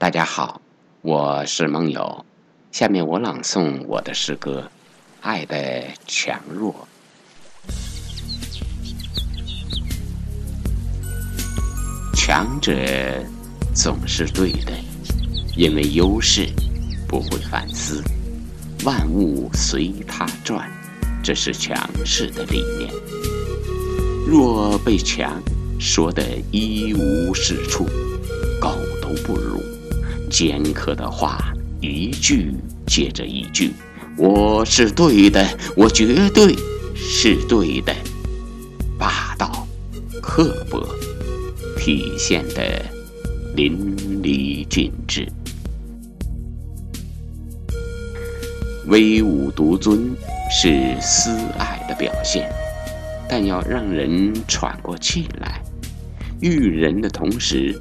大家好，我是梦友。下面我朗诵我的诗歌《爱的强弱》。强者总是对的，因为优势不会反思，万物随他转，这是强势的理念。若被强说得一无是处，狗都不如。尖刻的话，一句接着一句，我是对的，我绝对是对的。霸道、刻薄，体现的淋漓尽致。威武独尊是私爱的表现。但要让人喘过气来，育人的同时，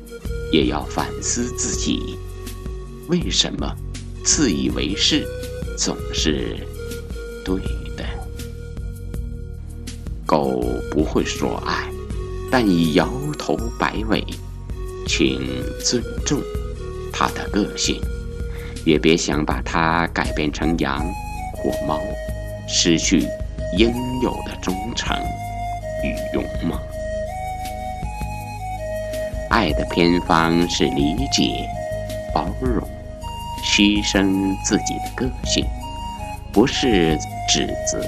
也要反思自己：为什么自以为是总是对的？狗不会说爱，但已摇头摆尾，请尊重它的个性，也别想把它改变成羊或猫，失去。应有的忠诚与勇猛，爱的偏方是理解、包容、牺牲自己的个性，不是指责、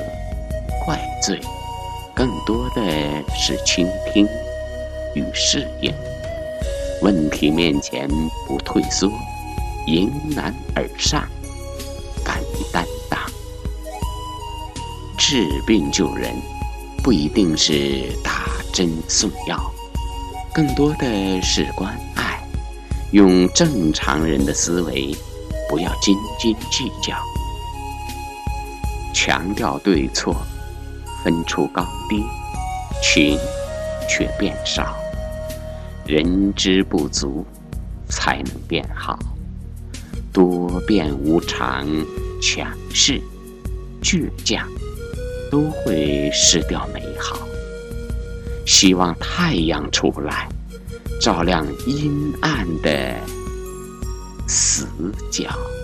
怪罪，更多的是倾听与适应。问题面前不退缩，迎难而上，敢于担当。治病救人，不一定是打针送药，更多的是关爱。用正常人的思维，不要斤斤计较，强调对错，分出高低，情却变少。人之不足，才能变好。多变无常，强势，倔强。都会失掉美好。希望太阳出来，照亮阴暗的死角。